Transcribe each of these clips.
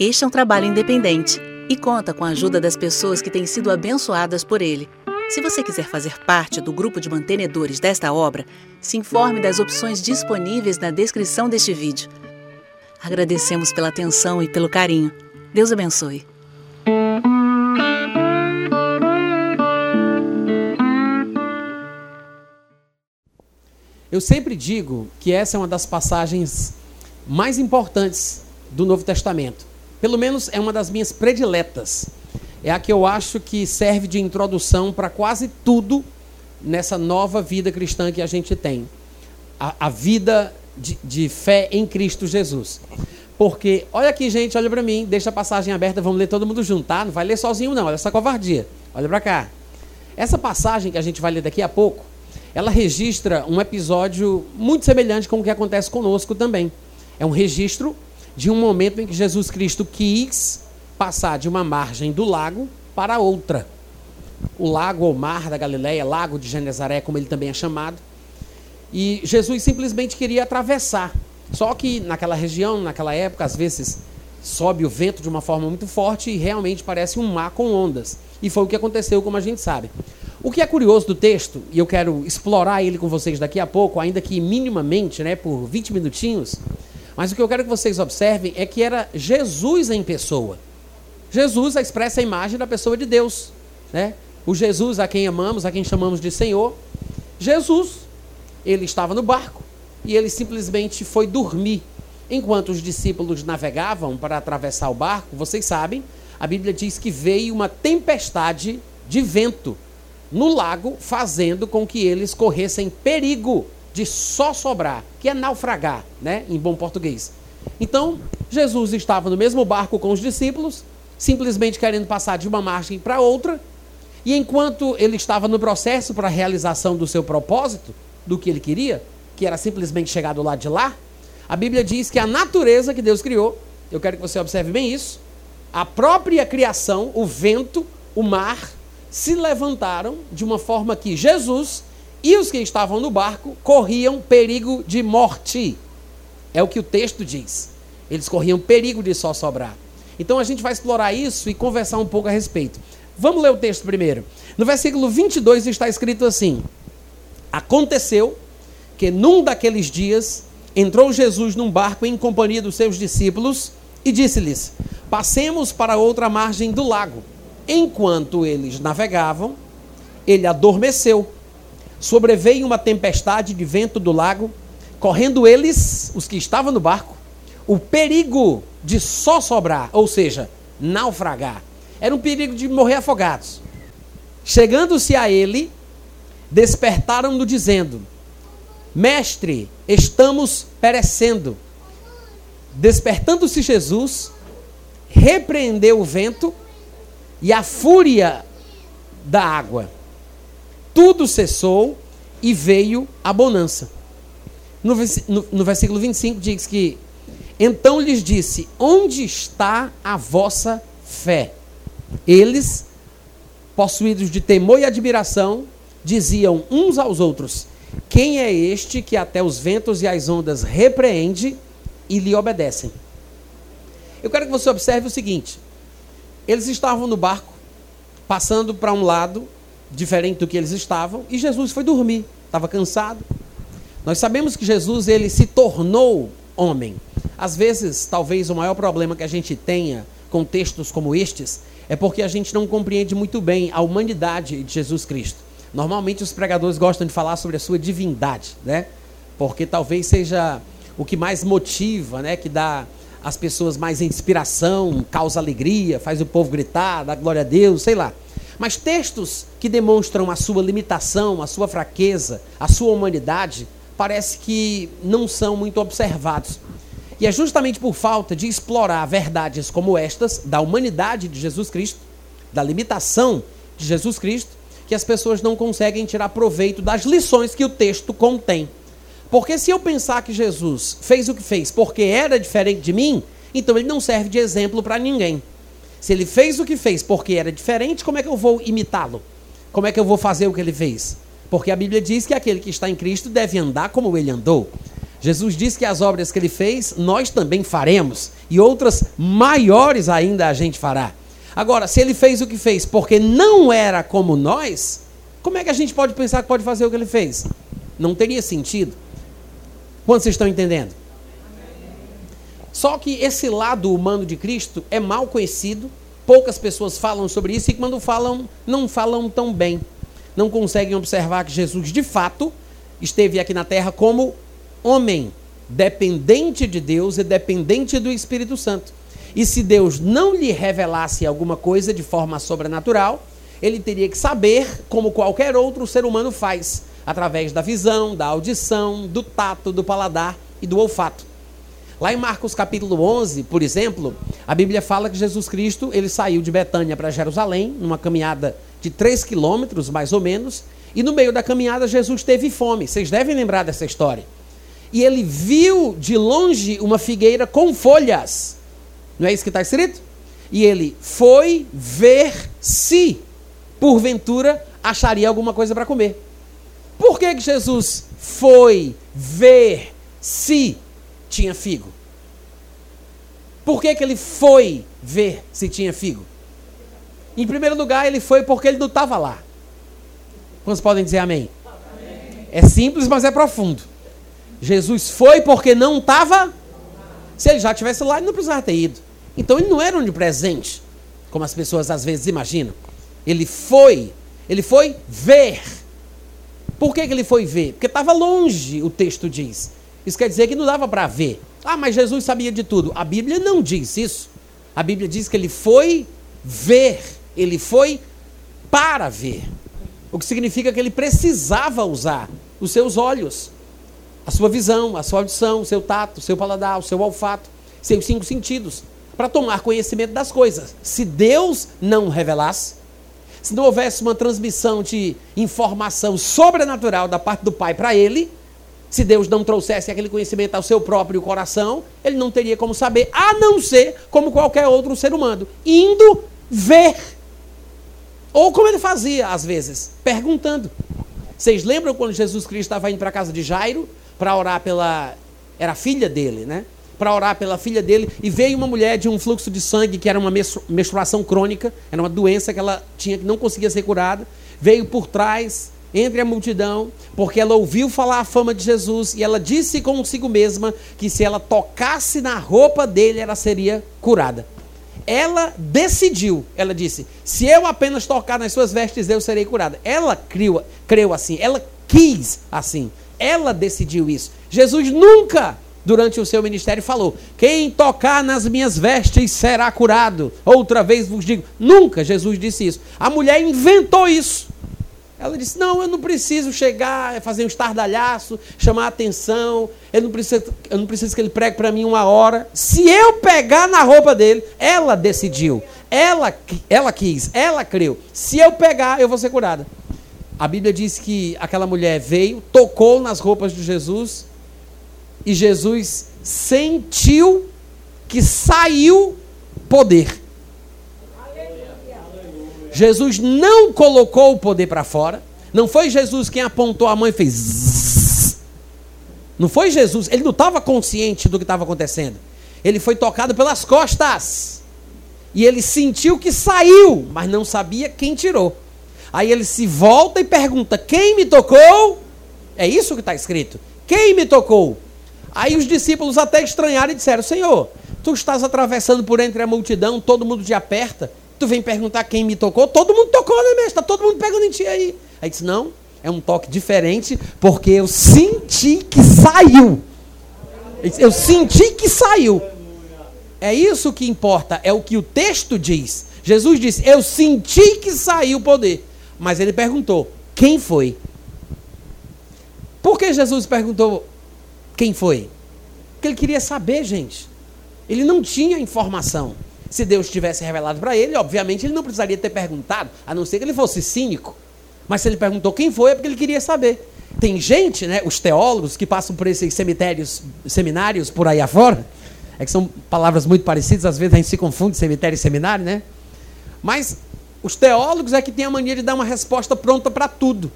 Este é um trabalho independente e conta com a ajuda das pessoas que têm sido abençoadas por ele. Se você quiser fazer parte do grupo de mantenedores desta obra, se informe das opções disponíveis na descrição deste vídeo. Agradecemos pela atenção e pelo carinho. Deus abençoe. Eu sempre digo que essa é uma das passagens mais importantes do Novo Testamento. Pelo menos é uma das minhas prediletas. É a que eu acho que serve de introdução para quase tudo nessa nova vida cristã que a gente tem. A, a vida de, de, fé em Cristo Jesus. Porque, olha aqui, gente, olha para mim, deixa a passagem aberta, vamos ler todo mundo junto, tá? Não vai ler sozinho, não, olha essa covardia. Olha para cá. Essa passagem que a gente vai ler daqui a pouco, ela registra um episódio muito semelhante com o que acontece conosco também. É um registro de um momento em que Jesus Cristo quis passar de uma margem do lago para outra. O lago ou mar da Galileia, lago de Genezaré, como ele também é chamado. E Jesus simplesmente queria atravessar. Só que naquela região, naquela época, às vezes sobe o vento de uma forma muito forte e realmente parece um mar com ondas. E foi o que aconteceu, como a gente sabe. O que é curioso do texto, e eu quero explorar ele com vocês daqui a pouco, ainda que minimamente, né, por 20 minutinhos, mas o que eu quero que vocês observem é que era Jesus em pessoa. Jesus expressa a imagem da pessoa de Deus, né? O Jesus a quem amamos, a quem chamamos de Senhor. Jesus, ele estava no barco e ele simplesmente foi dormir. Enquanto os discípulos navegavam para atravessar o barco, vocês sabem, a Bíblia diz que veio uma tempestade de vento no lago, fazendo com que eles corressem perigo de só sobrar, que é naufragar, né, em bom português. Então, Jesus estava no mesmo barco com os discípulos, simplesmente querendo passar de uma margem para outra, e enquanto ele estava no processo para a realização do seu propósito, do que ele queria, que era simplesmente chegar do lado de lá, a Bíblia diz que a natureza que Deus criou, eu quero que você observe bem isso, a própria criação, o vento, o mar, se levantaram de uma forma que Jesus e os que estavam no barco corriam perigo de morte. É o que o texto diz. Eles corriam perigo de só sobrar. Então a gente vai explorar isso e conversar um pouco a respeito. Vamos ler o texto primeiro. No versículo 22 está escrito assim: Aconteceu que num daqueles dias entrou Jesus num barco em companhia dos seus discípulos e disse-lhes: Passemos para outra margem do lago. Enquanto eles navegavam, ele adormeceu. Sobreveio uma tempestade de vento do lago, correndo eles, os que estavam no barco, o perigo de só sobrar, ou seja, naufragar. Era um perigo de morrer afogados. Chegando-se a ele, despertaram-no dizendo: Mestre, estamos perecendo. Despertando-se Jesus, repreendeu o vento e a fúria da água. Tudo cessou e veio a bonança. No, no, no versículo 25 diz que então lhes disse: Onde está a vossa fé? Eles, possuídos de temor e admiração, diziam uns aos outros: Quem é este que até os ventos e as ondas repreende e lhe obedecem? Eu quero que você observe o seguinte: eles estavam no barco, passando para um lado, diferente do que eles estavam, e Jesus foi dormir, estava cansado. Nós sabemos que Jesus ele se tornou homem. Às vezes, talvez o maior problema que a gente tenha com textos como estes é porque a gente não compreende muito bem a humanidade de Jesus Cristo. Normalmente os pregadores gostam de falar sobre a sua divindade, né? Porque talvez seja o que mais motiva, né, que dá as pessoas mais inspiração, causa alegria, faz o povo gritar, dá glória a Deus, sei lá. Mas textos que demonstram a sua limitação, a sua fraqueza, a sua humanidade, parece que não são muito observados. E é justamente por falta de explorar verdades como estas, da humanidade de Jesus Cristo, da limitação de Jesus Cristo, que as pessoas não conseguem tirar proveito das lições que o texto contém. Porque se eu pensar que Jesus fez o que fez porque era diferente de mim, então ele não serve de exemplo para ninguém. Se ele fez o que fez porque era diferente, como é que eu vou imitá-lo? Como é que eu vou fazer o que ele fez? Porque a Bíblia diz que aquele que está em Cristo deve andar como ele andou. Jesus diz que as obras que ele fez, nós também faremos, e outras maiores ainda a gente fará. Agora, se ele fez o que fez porque não era como nós, como é que a gente pode pensar que pode fazer o que ele fez? Não teria sentido. Quantos vocês estão entendendo? Só que esse lado humano de Cristo é mal conhecido, poucas pessoas falam sobre isso e quando falam, não falam tão bem. Não conseguem observar que Jesus, de fato, esteve aqui na terra como homem, dependente de Deus e dependente do Espírito Santo. E se Deus não lhe revelasse alguma coisa de forma sobrenatural, ele teria que saber, como qualquer outro ser humano faz, através da visão, da audição, do tato, do paladar e do olfato. Lá em Marcos capítulo 11, por exemplo, a Bíblia fala que Jesus Cristo ele saiu de Betânia para Jerusalém, numa caminhada de 3 quilômetros, mais ou menos, e no meio da caminhada Jesus teve fome. Vocês devem lembrar dessa história e ele viu de longe uma figueira com folhas. Não é isso que está escrito? E ele foi ver se, porventura, acharia alguma coisa para comer. Por que, que Jesus foi ver se tinha figo? Por que, que ele foi ver se tinha figo? Em primeiro lugar, ele foi porque ele não estava lá. Quantos podem dizer amém? amém? É simples, mas é profundo. Jesus foi porque não estava. Se ele já tivesse lá, ele não precisava ter ido. Então ele não era onipresente, como as pessoas às vezes imaginam. Ele foi, ele foi ver. Por que, que ele foi ver? Porque estava longe, o texto diz. Isso quer dizer que não dava para ver. Ah, mas Jesus sabia de tudo. A Bíblia não diz isso. A Bíblia diz que ele foi ver. Ele foi para ver. O que significa que ele precisava usar os seus olhos a sua visão, a sua audição, o seu tato, o seu paladar, o seu olfato, seus cinco sentidos, para tomar conhecimento das coisas. Se Deus não revelasse, se não houvesse uma transmissão de informação sobrenatural da parte do Pai para ele, se Deus não trouxesse aquele conhecimento ao seu próprio coração, ele não teria como saber, a não ser como qualquer outro ser humano, indo ver. Ou como ele fazia às vezes, perguntando. Vocês lembram quando Jesus Cristo estava indo para a casa de Jairo? para orar pela. Era filha dele, né? Para orar pela filha dele. E veio uma mulher de um fluxo de sangue que era uma menstruação crônica, era uma doença que ela tinha que não conseguia ser curada. Veio por trás, entre a multidão, porque ela ouviu falar a fama de Jesus e ela disse consigo mesma que se ela tocasse na roupa dele, ela seria curada. Ela decidiu, ela disse: se eu apenas tocar nas suas vestes, eu serei curada. Ela criou, creu assim, ela quis assim. Ela decidiu isso. Jesus nunca, durante o seu ministério, falou: Quem tocar nas minhas vestes será curado. Outra vez vos digo: Nunca Jesus disse isso. A mulher inventou isso. Ela disse: Não, eu não preciso chegar, fazer um estardalhaço, chamar a atenção. Eu não preciso, eu não preciso que ele pregue para mim uma hora. Se eu pegar na roupa dele, ela decidiu. Ela, ela quis, ela creu. Se eu pegar, eu vou ser curada. A Bíblia diz que aquela mulher veio, tocou nas roupas de Jesus e Jesus sentiu que saiu poder. Jesus não colocou o poder para fora. Não foi Jesus quem apontou a mão e fez. Zzz. Não foi Jesus. Ele não estava consciente do que estava acontecendo. Ele foi tocado pelas costas. E ele sentiu que saiu, mas não sabia quem tirou. Aí ele se volta e pergunta: Quem me tocou? É isso que está escrito. Quem me tocou? Aí os discípulos até estranharam e disseram: Senhor, tu estás atravessando por entre a multidão, todo mundo te aperta. Tu vem perguntar quem me tocou? Todo mundo tocou, né, mestre? Está todo mundo pegando em ti aí. Aí disse: Não, é um toque diferente, porque eu senti que saiu. Eu senti que saiu. É isso que importa, é o que o texto diz. Jesus disse: Eu senti que saiu o poder. Mas ele perguntou: quem foi? Por que Jesus perguntou quem foi? Porque ele queria saber, gente. Ele não tinha informação. Se Deus tivesse revelado para ele, obviamente ele não precisaria ter perguntado, a não ser que ele fosse cínico. Mas se ele perguntou quem foi, é porque ele queria saber. Tem gente, né, os teólogos que passam por esses cemitérios, seminários por aí afora, é que são palavras muito parecidas, às vezes a gente se confunde cemitério e seminário, né? Mas os teólogos é que têm a mania de dar uma resposta pronta para tudo.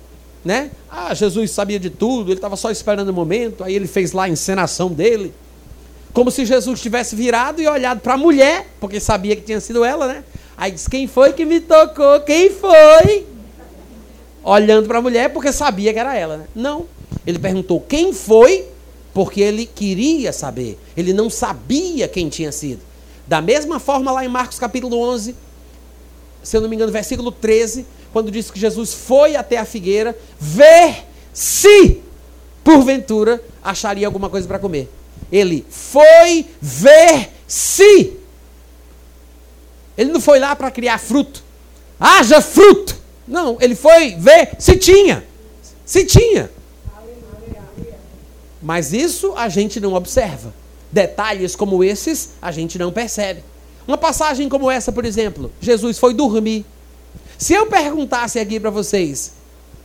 né? Ah, Jesus sabia de tudo, ele estava só esperando o momento, aí ele fez lá a encenação dele. Como se Jesus tivesse virado e olhado para a mulher, porque sabia que tinha sido ela, né? Aí disse: Quem foi que me tocou? Quem foi? Olhando para a mulher, porque sabia que era ela, né? Não. Ele perguntou quem foi, porque ele queria saber. Ele não sabia quem tinha sido. Da mesma forma, lá em Marcos capítulo 11, se eu não me engano, versículo 13, quando diz que Jesus foi até a figueira ver se, porventura, acharia alguma coisa para comer. Ele foi ver se. Ele não foi lá para criar fruto. Haja fruto. Não, ele foi ver se tinha. Se tinha. Mas isso a gente não observa. Detalhes como esses a gente não percebe. Uma passagem como essa, por exemplo, Jesus foi dormir. Se eu perguntasse aqui para vocês,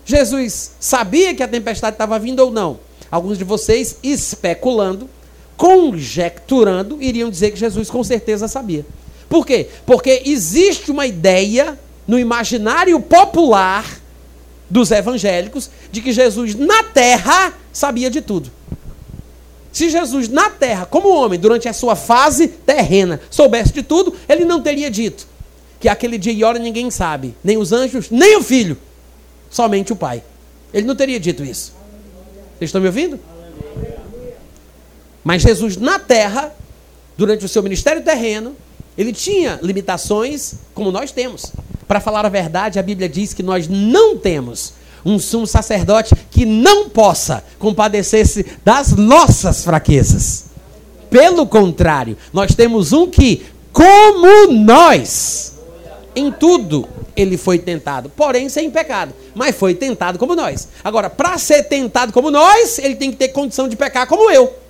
Jesus sabia que a tempestade estava vindo ou não? Alguns de vocês, especulando, conjecturando, iriam dizer que Jesus com certeza sabia. Por quê? Porque existe uma ideia no imaginário popular dos evangélicos de que Jesus na terra sabia de tudo. Se Jesus na terra, como homem, durante a sua fase terrena, soubesse de tudo, ele não teria dito que aquele dia e hora ninguém sabe, nem os anjos, nem o filho, somente o pai. Ele não teria dito isso. Vocês estão me ouvindo? Mas Jesus na terra, durante o seu ministério terreno, ele tinha limitações como nós temos. Para falar a verdade, a Bíblia diz que nós não temos um sumo sacerdote que não possa compadecer-se das nossas fraquezas. Pelo contrário, nós temos um que, como nós, em tudo ele foi tentado, porém sem pecado, mas foi tentado como nós. Agora, para ser tentado como nós, ele tem que ter condição de pecar como eu.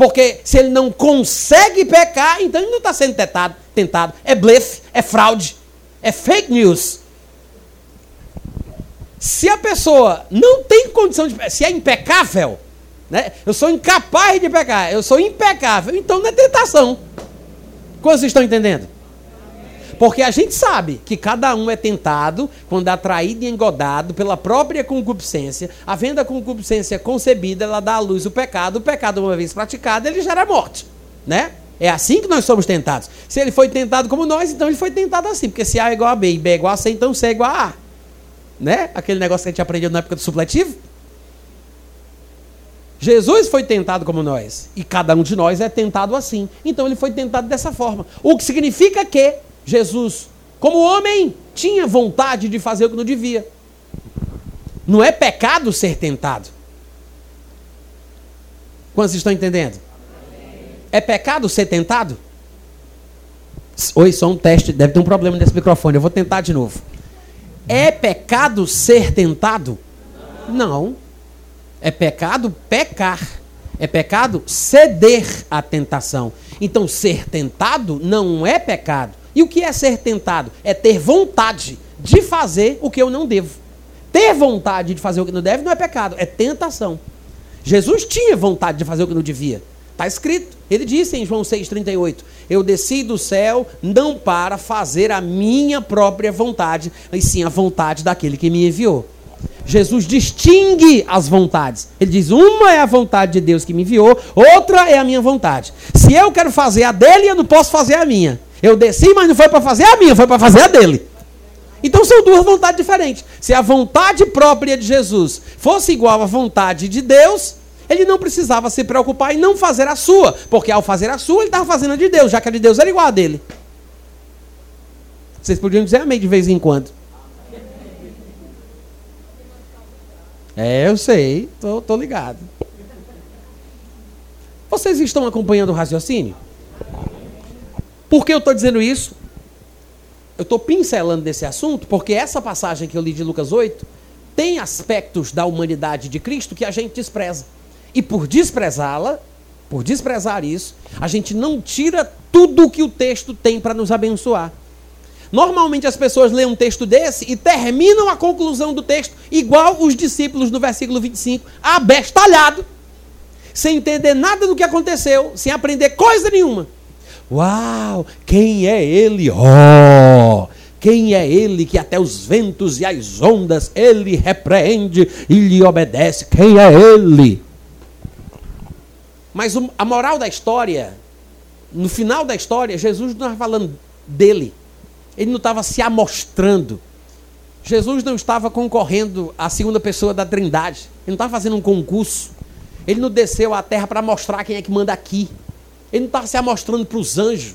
Porque se ele não consegue pecar, então ele não está sendo tentado, tentado. É blefe, é fraude, é fake news. Se a pessoa não tem condição de. Se é impecável, né? Eu sou incapaz de pecar, eu sou impecável, então não é tentação. Como vocês estão entendendo? Porque a gente sabe que cada um é tentado quando é atraído e engodado pela própria concupiscência. Havendo a concupiscência concebida, ela dá à luz o pecado. O pecado, uma vez praticado, ele gera morte. Né? É assim que nós somos tentados. Se ele foi tentado como nós, então ele foi tentado assim. Porque se A é igual a B e B é igual a C, então C é igual a A né? Aquele negócio que a gente aprendeu na época do supletivo. Jesus foi tentado como nós. E cada um de nós é tentado assim. Então ele foi tentado dessa forma. O que significa que Jesus, como homem, tinha vontade de fazer o que não devia. Não é pecado ser tentado. Quantos estão entendendo? É pecado ser tentado? Oi, só um teste. Deve ter um problema nesse microfone. Eu vou tentar de novo. É pecado ser tentado? Não. É pecado pecar. É pecado ceder à tentação. Então, ser tentado não é pecado. E o que é ser tentado? É ter vontade de fazer o que eu não devo. Ter vontade de fazer o que não deve não é pecado, é tentação. Jesus tinha vontade de fazer o que não devia. Está escrito. Ele disse em João 6,38: Eu desci do céu não para fazer a minha própria vontade, mas sim a vontade daquele que me enviou. Jesus distingue as vontades. Ele diz: uma é a vontade de Deus que me enviou, outra é a minha vontade. Se eu quero fazer a dele, eu não posso fazer a minha. Eu desci, mas não foi para fazer a minha, foi para fazer a dele. Então são duas vontades diferentes. Se a vontade própria de Jesus fosse igual à vontade de Deus, ele não precisava se preocupar em não fazer a sua, porque ao fazer a sua, ele estava fazendo a de Deus, já que a de Deus era igual a dele. Vocês podiam dizer amém de vez em quando. É, eu sei, tô, tô ligado. Vocês estão acompanhando o raciocínio? Por que eu estou dizendo isso? Eu estou pincelando desse assunto porque essa passagem que eu li de Lucas 8 tem aspectos da humanidade de Cristo que a gente despreza. E por desprezá-la, por desprezar isso, a gente não tira tudo o que o texto tem para nos abençoar. Normalmente as pessoas leem um texto desse e terminam a conclusão do texto igual os discípulos no versículo 25, abestalhado, sem entender nada do que aconteceu, sem aprender coisa nenhuma. Uau, quem é ele? Oh, Quem é ele que até os ventos e as ondas ele repreende e lhe obedece? Quem é ele? Mas a moral da história, no final da história, Jesus não estava falando dele. Ele não estava se amostrando. Jesus não estava concorrendo à segunda pessoa da Trindade. Ele não estava fazendo um concurso. Ele não desceu à terra para mostrar quem é que manda aqui. Ele não estava se amostrando para os anjos.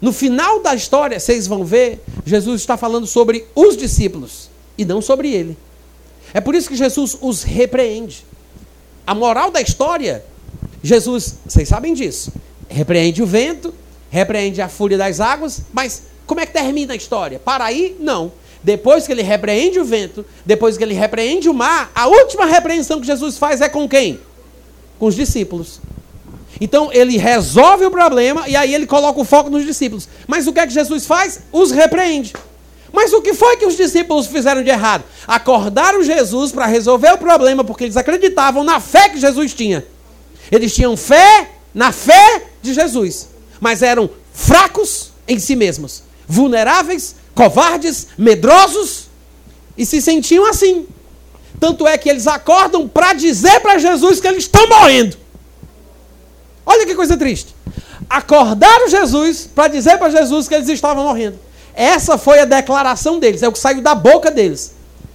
No final da história, vocês vão ver, Jesus está falando sobre os discípulos e não sobre ele. É por isso que Jesus os repreende. A moral da história, Jesus, vocês sabem disso, repreende o vento, repreende a fúria das águas, mas como é que termina a história? Para aí? Não. Depois que ele repreende o vento, depois que ele repreende o mar, a última repreensão que Jesus faz é com quem? Com os discípulos. Então ele resolve o problema e aí ele coloca o foco nos discípulos. Mas o que é que Jesus faz? Os repreende. Mas o que foi que os discípulos fizeram de errado? Acordaram Jesus para resolver o problema porque eles acreditavam na fé que Jesus tinha. Eles tinham fé na fé de Jesus, mas eram fracos em si mesmos, vulneráveis, covardes, medrosos e se sentiam assim. Tanto é que eles acordam para dizer para Jesus que eles estão morrendo. Olha que coisa triste. Acordaram Jesus para dizer para Jesus que eles estavam morrendo. Essa foi a declaração deles, é o que saiu da boca deles.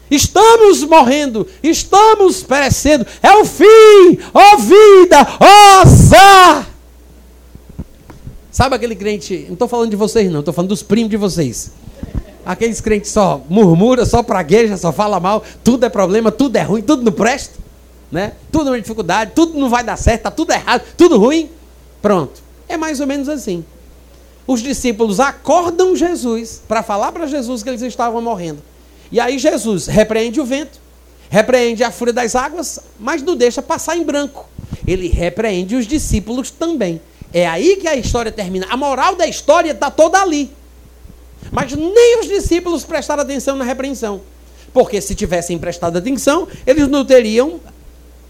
Estamos morrendo, estamos perecendo, é o fim, ó oh vida, ó oh azar. Sabe aquele crente, não estou falando de vocês não, estou falando dos primos de vocês. Aqueles crentes só murmura, só pragueja, só fala mal, tudo é problema, tudo é ruim, tudo não presta né? Tudo uma dificuldade, tudo não vai dar certo, está tudo errado, tudo ruim. Pronto. É mais ou menos assim. Os discípulos acordam Jesus para falar para Jesus que eles estavam morrendo. E aí Jesus repreende o vento, repreende a fúria das águas, mas não deixa passar em branco. Ele repreende os discípulos também. É aí que a história termina. A moral da história está toda ali. Mas nem os discípulos prestaram atenção na repreensão. Porque se tivessem prestado atenção, eles não teriam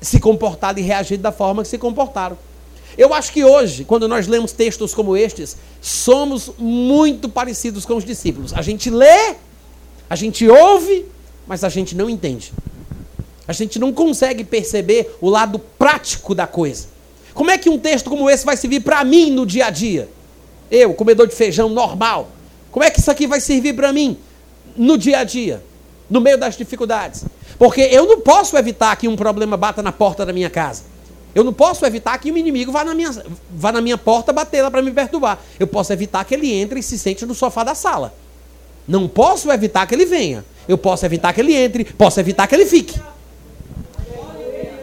se comportado e reagido da forma que se comportaram. Eu acho que hoje, quando nós lemos textos como estes, somos muito parecidos com os discípulos. A gente lê, a gente ouve, mas a gente não entende. A gente não consegue perceber o lado prático da coisa. Como é que um texto como esse vai servir para mim no dia a dia? Eu, comedor de feijão normal. Como é que isso aqui vai servir para mim no dia a dia, no meio das dificuldades? Porque eu não posso evitar que um problema bata na porta da minha casa. Eu não posso evitar que um inimigo vá na minha, vá na minha porta bater lá para me perturbar. Eu posso evitar que ele entre e se sente no sofá da sala. Não posso evitar que ele venha. Eu posso evitar que ele entre, posso evitar que ele fique.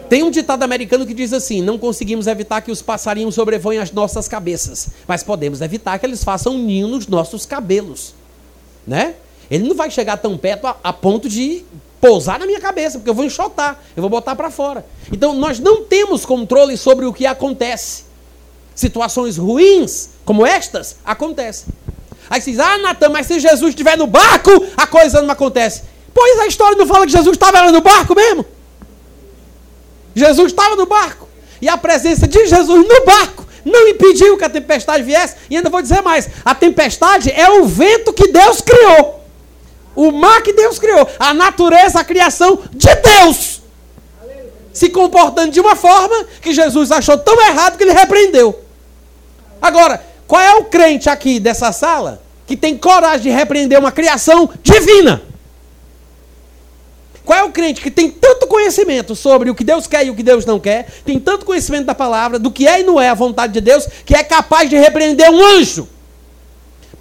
Tem um ditado americano que diz assim: não conseguimos evitar que os passarinhos sobrevoem as nossas cabeças, mas podemos evitar que eles façam um ninho nos nossos cabelos. Né? Ele não vai chegar tão perto a, a ponto de pousar na minha cabeça, porque eu vou enxotar, eu vou botar para fora. Então nós não temos controle sobre o que acontece. Situações ruins como estas acontecem. Aí você diz, ah, Natan, mas se Jesus estiver no barco, a coisa não acontece. Pois a história não fala que Jesus estava no barco mesmo? Jesus estava no barco. E a presença de Jesus no barco não impediu que a tempestade viesse. E ainda vou dizer mais: a tempestade é o vento que Deus criou. O mar que Deus criou, a natureza, a criação de Deus. Se comportando de uma forma que Jesus achou tão errado que ele repreendeu. Agora, qual é o crente aqui dessa sala que tem coragem de repreender uma criação divina? Qual é o crente que tem tanto conhecimento sobre o que Deus quer e o que Deus não quer, tem tanto conhecimento da palavra, do que é e não é a vontade de Deus, que é capaz de repreender um anjo?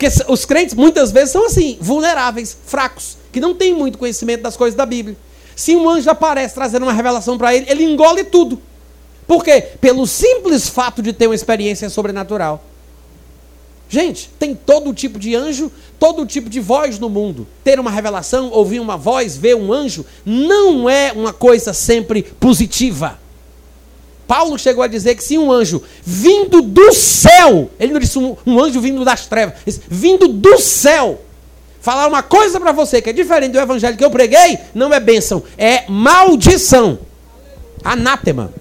Porque os crentes muitas vezes são assim, vulneráveis, fracos, que não têm muito conhecimento das coisas da Bíblia. Se um anjo aparece trazendo uma revelação para ele, ele engole tudo. Por quê? Pelo simples fato de ter uma experiência sobrenatural. Gente, tem todo tipo de anjo, todo tipo de voz no mundo. Ter uma revelação, ouvir uma voz, ver um anjo, não é uma coisa sempre positiva. Paulo chegou a dizer que se um anjo vindo do céu, ele não disse um, um anjo vindo das trevas, disse, vindo do céu, falar uma coisa para você que é diferente do evangelho que eu preguei, não é bênção, é maldição. Anátema.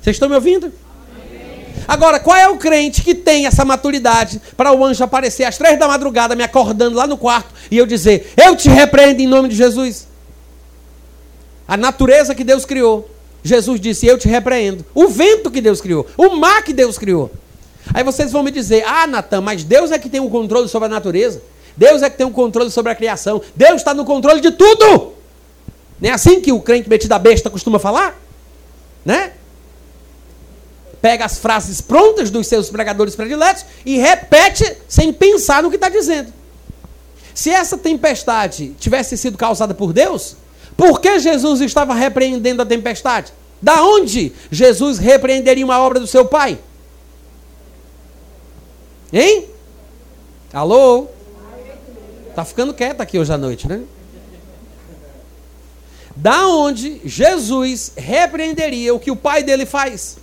Vocês estão me ouvindo? Agora, qual é o crente que tem essa maturidade para o anjo aparecer às três da madrugada me acordando lá no quarto e eu dizer: Eu te repreendo em nome de Jesus? A natureza que Deus criou. Jesus disse: Eu te repreendo. O vento que Deus criou. O mar que Deus criou. Aí vocês vão me dizer: Ah, Natan, mas Deus é que tem o controle sobre a natureza. Deus é que tem o controle sobre a criação. Deus está no controle de tudo. Não é assim que o crente metido a besta costuma falar? Né? pega as frases prontas dos seus pregadores prediletos e repete sem pensar no que está dizendo. Se essa tempestade tivesse sido causada por Deus, por que Jesus estava repreendendo a tempestade? Da onde Jesus repreenderia uma obra do seu pai? Hein? Alô? Tá ficando quieto aqui hoje à noite, né? Da onde Jesus repreenderia o que o pai dele faz?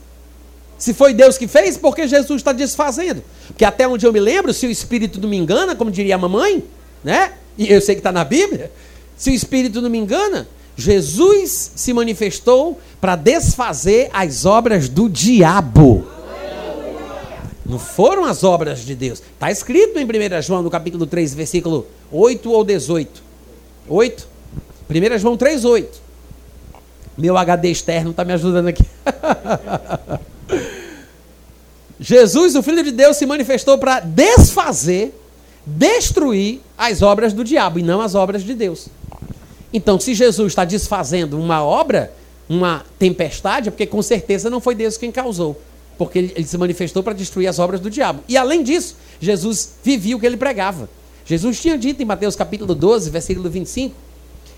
Se foi Deus que fez, porque Jesus está desfazendo. Porque até onde eu me lembro, se o Espírito não me engana, como diria a mamãe, né? E eu sei que está na Bíblia, se o Espírito não me engana, Jesus se manifestou para desfazer as obras do diabo. Não foram as obras de Deus. Está escrito em 1 João, no capítulo 3, versículo 8 ou 18. 8? 1 João 3, 8. Meu HD externo está me ajudando aqui. Jesus, o Filho de Deus, se manifestou para desfazer, destruir as obras do diabo e não as obras de Deus. Então, se Jesus está desfazendo uma obra, uma tempestade, é porque com certeza não foi Deus quem causou. Porque ele, se manifestou para destruir as obras do diabo. E além disso, Jesus vivia o que ele pregava. Jesus tinha dito em Mateus capítulo 12, versículo 25,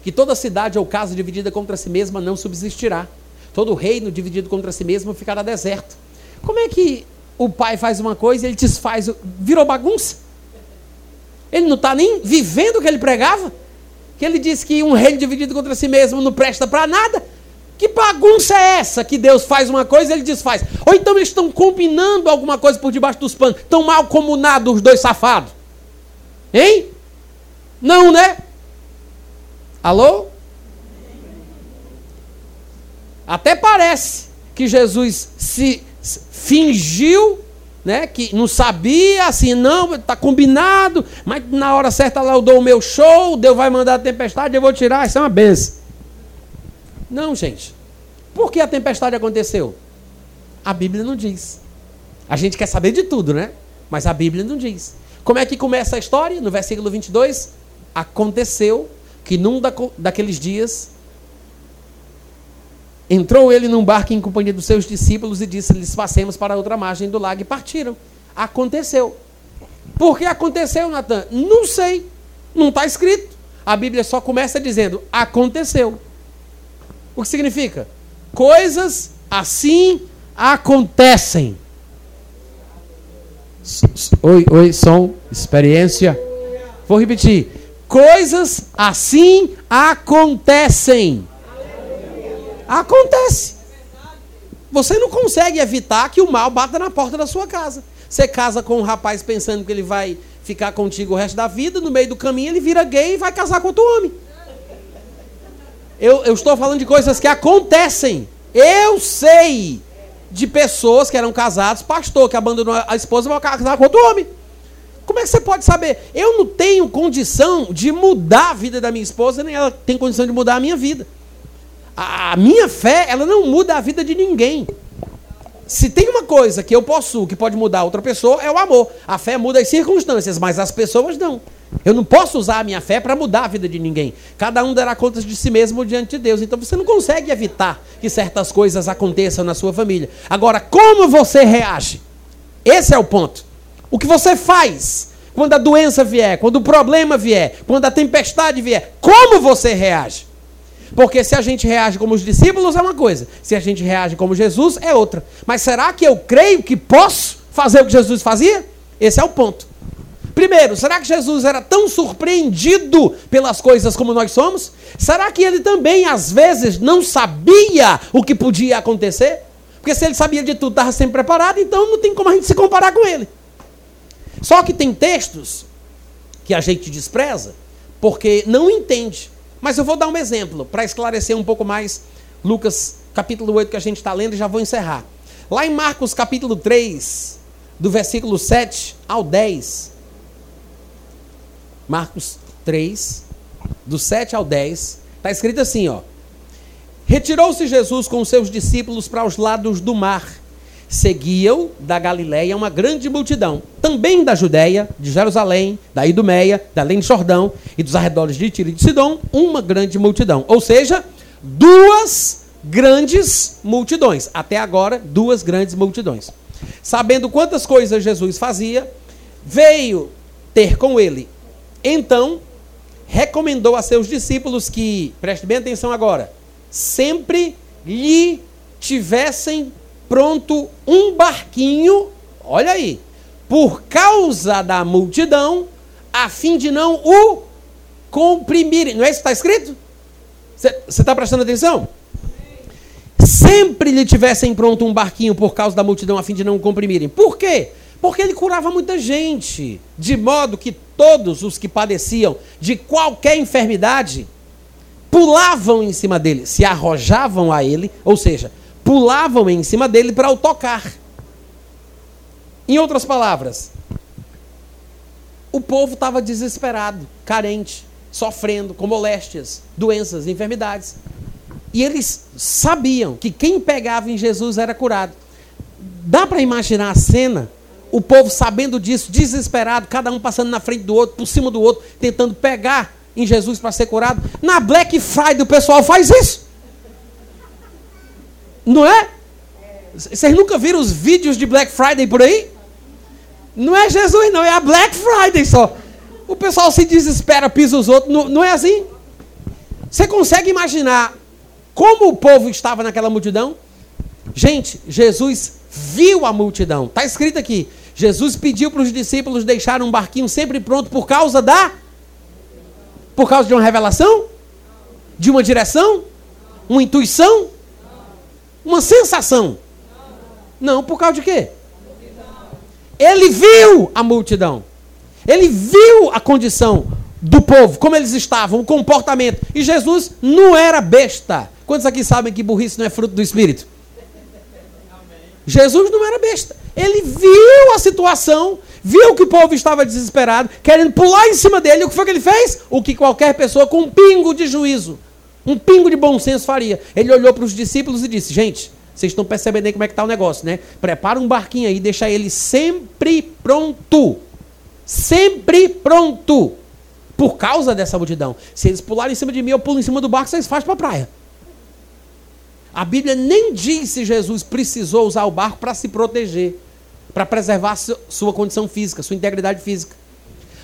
que toda cidade ou casa dividida contra si mesma não subsistirá. Todo reino dividido contra si mesmo ficará deserto. Como é que o pai faz uma coisa e ele desfaz, virou bagunça? Ele não está nem vivendo o que ele pregava? Que ele disse que um reino dividido contra si mesmo não presta para nada? Que bagunça é essa que Deus faz uma coisa e ele desfaz? Ou então eles estão combinando alguma coisa por debaixo dos panos? Estão mal comunados os dois safados? Hein? Não, né? Alô? Até parece que Jesus se fingiu, né, que não sabia, assim, não, está combinado, mas na hora certa lá eu dou o meu show, Deus vai mandar a tempestade, eu vou tirar, isso é uma benção. Não, gente. Por que a tempestade aconteceu? A Bíblia não diz. A gente quer saber de tudo, né? Mas a Bíblia não diz. Como é que começa a história? No versículo 22, aconteceu que num daqueles dias Entrou ele num barco em companhia dos seus discípulos e disse-lhes: Passemos para outra margem do lago. E partiram. Aconteceu. Por que aconteceu, Natan? Não sei. Não está escrito. A Bíblia só começa dizendo: Aconteceu. O que significa? Coisas assim acontecem. Oi, oi, som, experiência. Vou repetir. Coisas assim acontecem. Acontece. Você não consegue evitar que o mal bata na porta da sua casa. Você casa com um rapaz pensando que ele vai ficar contigo o resto da vida, no meio do caminho ele vira gay e vai casar com outro homem. Eu, eu estou falando de coisas que acontecem. Eu sei de pessoas que eram casados, pastor que abandonou a esposa e vai casar com outro homem. Como é que você pode saber? Eu não tenho condição de mudar a vida da minha esposa, nem ela tem condição de mudar a minha vida. A minha fé, ela não muda a vida de ninguém. Se tem uma coisa que eu possuo que pode mudar outra pessoa, é o amor. A fé muda as circunstâncias, mas as pessoas não. Eu não posso usar a minha fé para mudar a vida de ninguém. Cada um dará contas de si mesmo diante de Deus. Então você não consegue evitar que certas coisas aconteçam na sua família. Agora, como você reage? Esse é o ponto. O que você faz quando a doença vier, quando o problema vier, quando a tempestade vier, como você reage? Porque se a gente reage como os discípulos é uma coisa, se a gente reage como Jesus é outra. Mas será que eu creio que posso fazer o que Jesus fazia? Esse é o ponto. Primeiro, será que Jesus era tão surpreendido pelas coisas como nós somos? Será que ele também, às vezes, não sabia o que podia acontecer? Porque se ele sabia de tudo, estava sempre preparado, então não tem como a gente se comparar com ele. Só que tem textos que a gente despreza porque não entende. Mas eu vou dar um exemplo para esclarecer um pouco mais Lucas capítulo 8 que a gente está lendo e já vou encerrar. Lá em Marcos capítulo 3, do versículo 7 ao 10. Marcos 3, do 7 ao 10, está escrito assim, ó. Retirou-se Jesus com seus discípulos para os lados do mar. Seguiam da Galiléia uma grande multidão, também da Judéia, de Jerusalém, da Idumeia, da além de Jordão e dos arredores de Tiro e de Sidom, uma grande multidão. Ou seja, duas grandes multidões. Até agora, duas grandes multidões. Sabendo quantas coisas Jesus fazia, veio ter com ele. Então, recomendou a seus discípulos que, preste bem atenção agora, sempre lhe tivessem pronto um barquinho, olha aí, por causa da multidão, a fim de não o comprimirem. Não é isso que está escrito? Você está prestando atenção? Sempre lhe tivessem pronto um barquinho por causa da multidão, a fim de não o comprimirem. Por quê? Porque ele curava muita gente, de modo que todos os que padeciam de qualquer enfermidade pulavam em cima dele, se arrojavam a ele, ou seja, pulavam em cima dele para o tocar. Em outras palavras, o povo estava desesperado, carente, sofrendo com moléstias, doenças, enfermidades. E eles sabiam que quem pegava em Jesus era curado. Dá para imaginar a cena? O povo sabendo disso, desesperado, cada um passando na frente do outro, por cima do outro, tentando pegar em Jesus para ser curado. Na Black Friday o pessoal faz isso. Não é? Vocês nunca viram os vídeos de Black Friday por aí? Não é Jesus, não, é a Black Friday só. O pessoal se desespera, pisa os outros. Não, não é assim? Você consegue imaginar como o povo estava naquela multidão? Gente, Jesus viu a multidão. Está escrito aqui. Jesus pediu para os discípulos deixar um barquinho sempre pronto por causa da por causa de uma revelação? De uma direção? Uma intuição? Uma sensação? Não, por causa de quê? Ele viu a multidão. Ele viu a condição do povo, como eles estavam, o comportamento. E Jesus não era besta. Quantos aqui sabem que burrice não é fruto do Espírito? Jesus não era besta. Ele viu a situação, viu que o povo estava desesperado, querendo pular em cima dele. O que foi que ele fez? O que qualquer pessoa com um pingo de juízo, um pingo de bom senso faria. Ele olhou para os discípulos e disse: Gente, vocês estão percebendo aí como é que está o negócio, né? Prepara um barquinho aí, deixa ele sempre pronto. Sempre pronto. Por causa dessa multidão. Se eles pularem em cima de mim, eu pulo em cima do barco, vocês fazem para a praia. A Bíblia nem diz se Jesus precisou usar o barco para se proteger para preservar sua condição física, sua integridade física.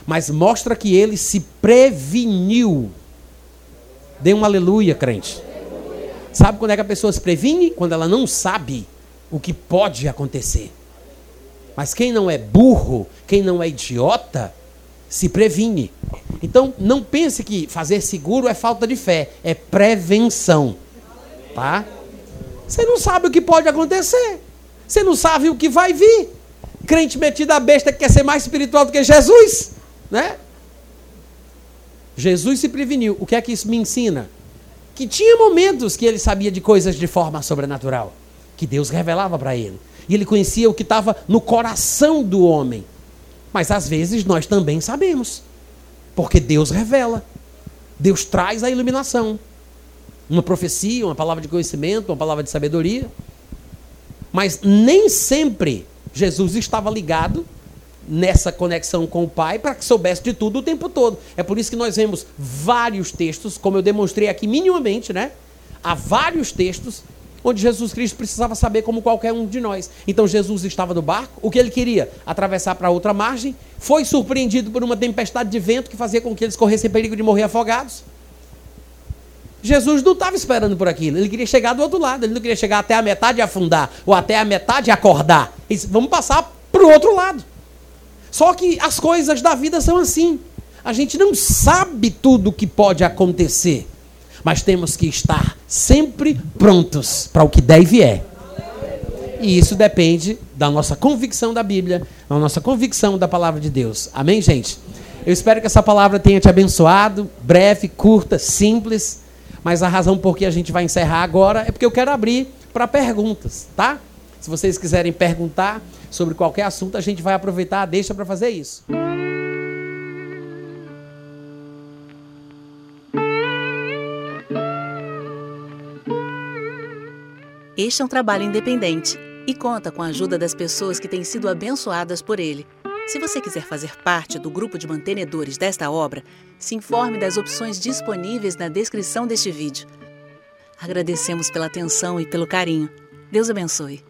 Mas mostra que ele se preveniu. Dê um aleluia, crente. Sabe quando é que a pessoa se previne? Quando ela não sabe o que pode acontecer. Mas quem não é burro, quem não é idiota, se previne. Então, não pense que fazer seguro é falta de fé, é prevenção. Tá? Você não sabe o que pode acontecer. Você não sabe o que vai vir. Crente metido a besta que quer ser mais espiritual do que Jesus, né? Jesus se preveniu. O que é que isso me ensina? Que tinha momentos que ele sabia de coisas de forma sobrenatural, que Deus revelava para ele. E ele conhecia o que estava no coração do homem. Mas às vezes nós também sabemos, porque Deus revela. Deus traz a iluminação. Uma profecia, uma palavra de conhecimento, uma palavra de sabedoria. Mas nem sempre Jesus estava ligado nessa conexão com o Pai para que soubesse de tudo o tempo todo. É por isso que nós vemos vários textos, como eu demonstrei aqui minimamente, né? Há vários textos onde Jesus Cristo precisava saber como qualquer um de nós. Então Jesus estava no barco, o que ele queria? Atravessar para outra margem, foi surpreendido por uma tempestade de vento que fazia com que eles corressem perigo de morrer afogados. Jesus não estava esperando por aquilo. Ele queria chegar do outro lado. Ele não queria chegar até a metade afundar, ou até a metade acordar. Ele disse, vamos passar para o outro lado. Só que as coisas da vida são assim. A gente não sabe tudo o que pode acontecer. Mas temos que estar sempre prontos para o que der e vier. E isso depende da nossa convicção da Bíblia, da nossa convicção da palavra de Deus. Amém, gente? Eu espero que essa palavra tenha te abençoado. Breve, curta, simples mas a razão por que a gente vai encerrar agora é porque eu quero abrir para perguntas, tá? Se vocês quiserem perguntar sobre qualquer assunto, a gente vai aproveitar a deixa para fazer isso. Este é um trabalho independente e conta com a ajuda das pessoas que têm sido abençoadas por ele. Se você quiser fazer parte do grupo de mantenedores desta obra, se informe das opções disponíveis na descrição deste vídeo. Agradecemos pela atenção e pelo carinho. Deus abençoe.